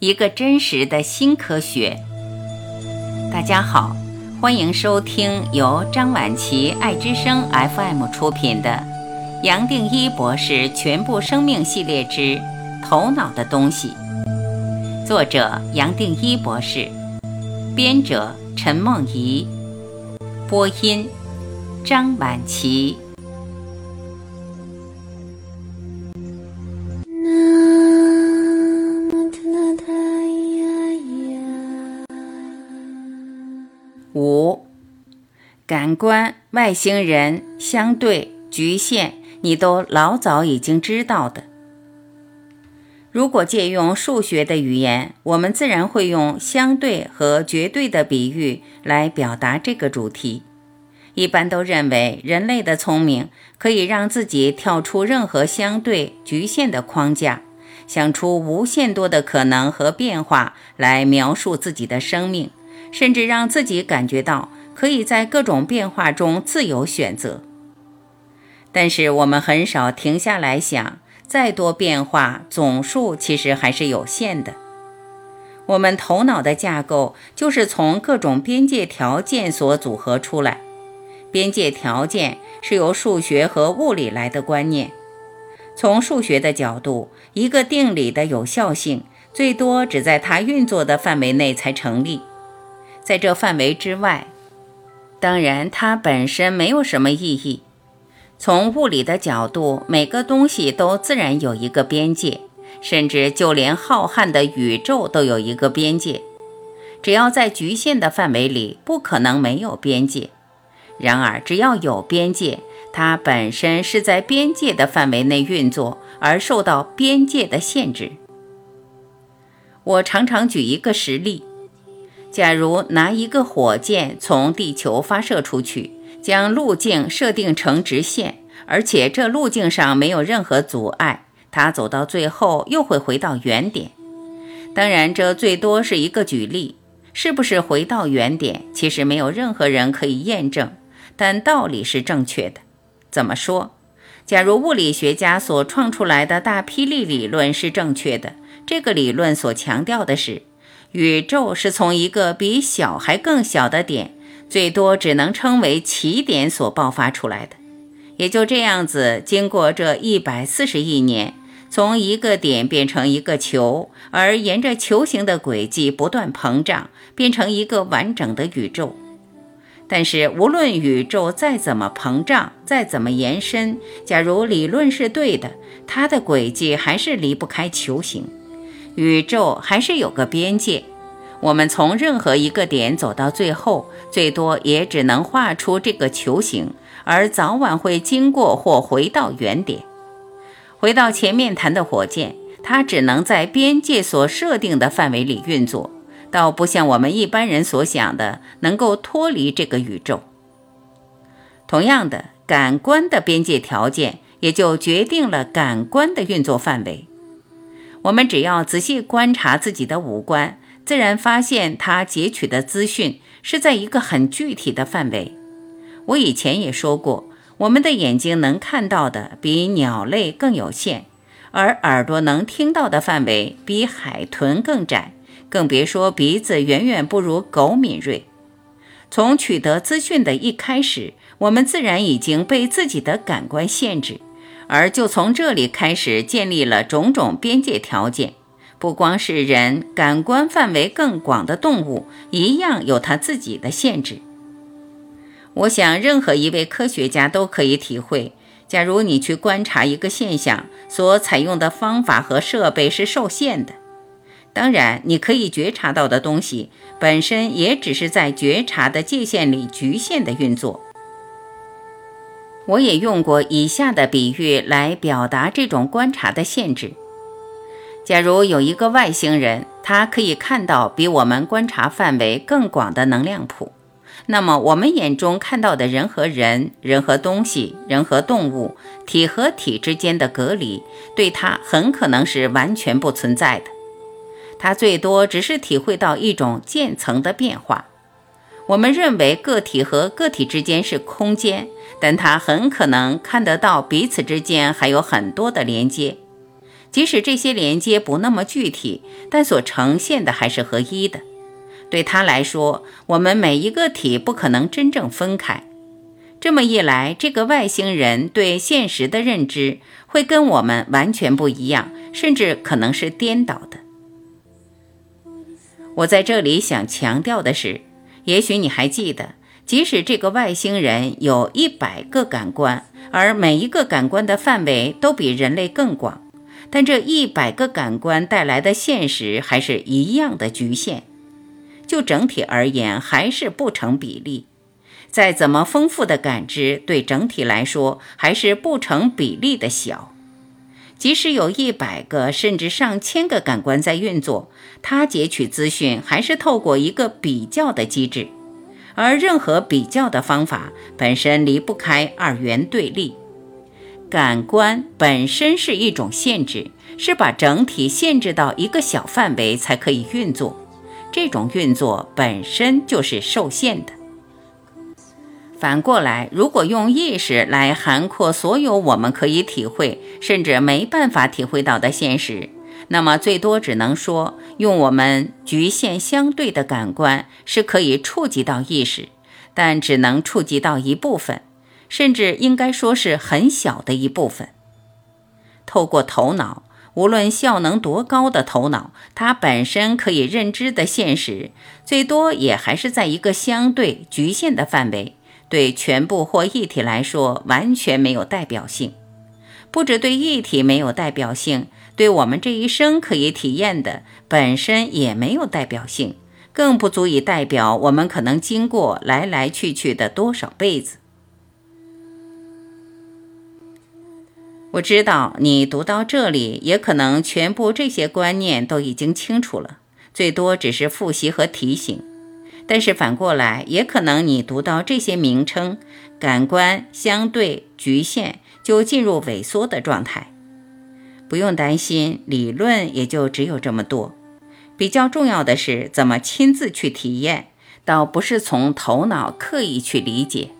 一个真实的新科学。大家好，欢迎收听由张晚琪爱之声 FM 出品的《杨定一博士全部生命系列之头脑的东西》，作者杨定一博士，编者陈梦怡，播音张晚琪。五，感官、外星人、相对、局限，你都老早已经知道的。如果借用数学的语言，我们自然会用相对和绝对的比喻来表达这个主题。一般都认为，人类的聪明可以让自己跳出任何相对、局限的框架，想出无限多的可能和变化来描述自己的生命。甚至让自己感觉到可以在各种变化中自由选择，但是我们很少停下来想，再多变化总数其实还是有限的。我们头脑的架构就是从各种边界条件所组合出来，边界条件是由数学和物理来的观念。从数学的角度，一个定理的有效性最多只在它运作的范围内才成立。在这范围之外，当然它本身没有什么意义。从物理的角度，每个东西都自然有一个边界，甚至就连浩瀚的宇宙都有一个边界。只要在局限的范围里，不可能没有边界。然而，只要有边界，它本身是在边界的范围内运作，而受到边界的限制。我常常举一个实例。假如拿一个火箭从地球发射出去，将路径设定成直线，而且这路径上没有任何阻碍，它走到最后又会回到原点。当然，这最多是一个举例，是不是回到原点，其实没有任何人可以验证，但道理是正确的。怎么说？假如物理学家所创出来的大霹雳理论是正确的，这个理论所强调的是。宇宙是从一个比小还更小的点，最多只能称为起点所爆发出来的。也就这样子，经过这一百四十亿年，从一个点变成一个球，而沿着球形的轨迹不断膨胀，变成一个完整的宇宙。但是，无论宇宙再怎么膨胀，再怎么延伸，假如理论是对的，它的轨迹还是离不开球形。宇宙还是有个边界，我们从任何一个点走到最后，最多也只能画出这个球形，而早晚会经过或回到原点。回到前面谈的火箭，它只能在边界所设定的范围里运作，倒不像我们一般人所想的能够脱离这个宇宙。同样的，感官的边界条件也就决定了感官的运作范围。我们只要仔细观察自己的五官，自然发现它截取的资讯是在一个很具体的范围。我以前也说过，我们的眼睛能看到的比鸟类更有限，而耳朵能听到的范围比海豚更窄，更别说鼻子远远不如狗敏锐。从取得资讯的一开始，我们自然已经被自己的感官限制。而就从这里开始建立了种种边界条件，不光是人，感官范围更广的动物一样有它自己的限制。我想，任何一位科学家都可以体会：假如你去观察一个现象，所采用的方法和设备是受限的。当然，你可以觉察到的东西本身也只是在觉察的界限里局限的运作。我也用过以下的比喻来表达这种观察的限制：假如有一个外星人，他可以看到比我们观察范围更广的能量谱，那么我们眼中看到的人和人、人和东西、人和动物、体和体之间的隔离，对他很可能是完全不存在的。他最多只是体会到一种渐层的变化。我们认为个体和个体之间是空间，但它很可能看得到彼此之间还有很多的连接。即使这些连接不那么具体，但所呈现的还是合一的。对他来说，我们每一个体不可能真正分开。这么一来，这个外星人对现实的认知会跟我们完全不一样，甚至可能是颠倒的。我在这里想强调的是，也许你还记得，即使这个外星人有一百个感官，而每一个感官的范围都比人类更广，但这一百个感官带来的现实还是一样的局限。就整体而言，还是不成比例。再怎么丰富的感知，对整体来说还是不成比例的小。即使有一百个甚至上千个感官在运作，它截取资讯还是透过一个比较的机制，而任何比较的方法本身离不开二元对立。感官本身是一种限制，是把整体限制到一个小范围才可以运作。这种运作本身就是受限的。反过来，如果用意识来涵括所有我们可以体会，甚至没办法体会到的现实，那么最多只能说，用我们局限相对的感官是可以触及到意识，但只能触及到一部分，甚至应该说是很小的一部分。透过头脑。无论效能多高的头脑，它本身可以认知的现实，最多也还是在一个相对局限的范围，对全部或一体来说完全没有代表性。不止对一体没有代表性，对我们这一生可以体验的本身也没有代表性，更不足以代表我们可能经过来来去去的多少辈子。我知道你读到这里，也可能全部这些观念都已经清楚了，最多只是复习和提醒。但是反过来，也可能你读到这些名称——感官、相对、局限，就进入萎缩的状态。不用担心，理论也就只有这么多。比较重要的是怎么亲自去体验，倒不是从头脑刻意去理解。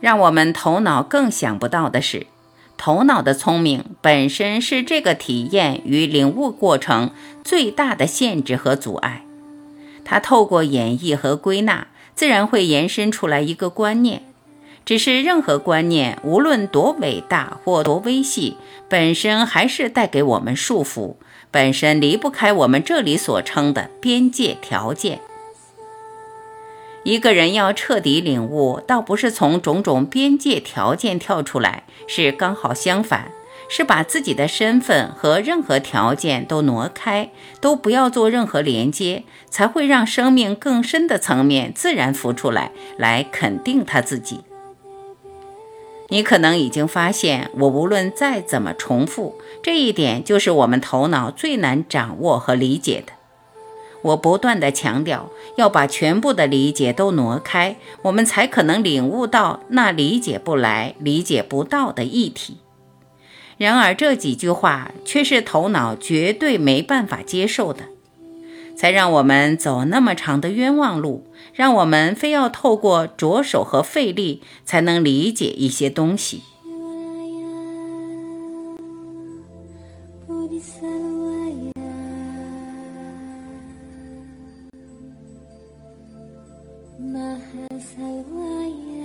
让我们头脑更想不到的是。头脑的聪明本身是这个体验与领悟过程最大的限制和阻碍。它透过演绎和归纳，自然会延伸出来一个观念。只是任何观念，无论多伟大或多微细，本身还是带给我们束缚，本身离不开我们这里所称的边界条件。一个人要彻底领悟，倒不是从种种边界条件跳出来，是刚好相反，是把自己的身份和任何条件都挪开，都不要做任何连接，才会让生命更深的层面自然浮出来，来肯定他自己。你可能已经发现，我无论再怎么重复，这一点就是我们头脑最难掌握和理解的。我不断的强调，要把全部的理解都挪开，我们才可能领悟到那理解不来、理解不到的议题。然而这几句话却是头脑绝对没办法接受的，才让我们走那么长的冤枉路，让我们非要透过着手和费力才能理解一些东西。Mahasaya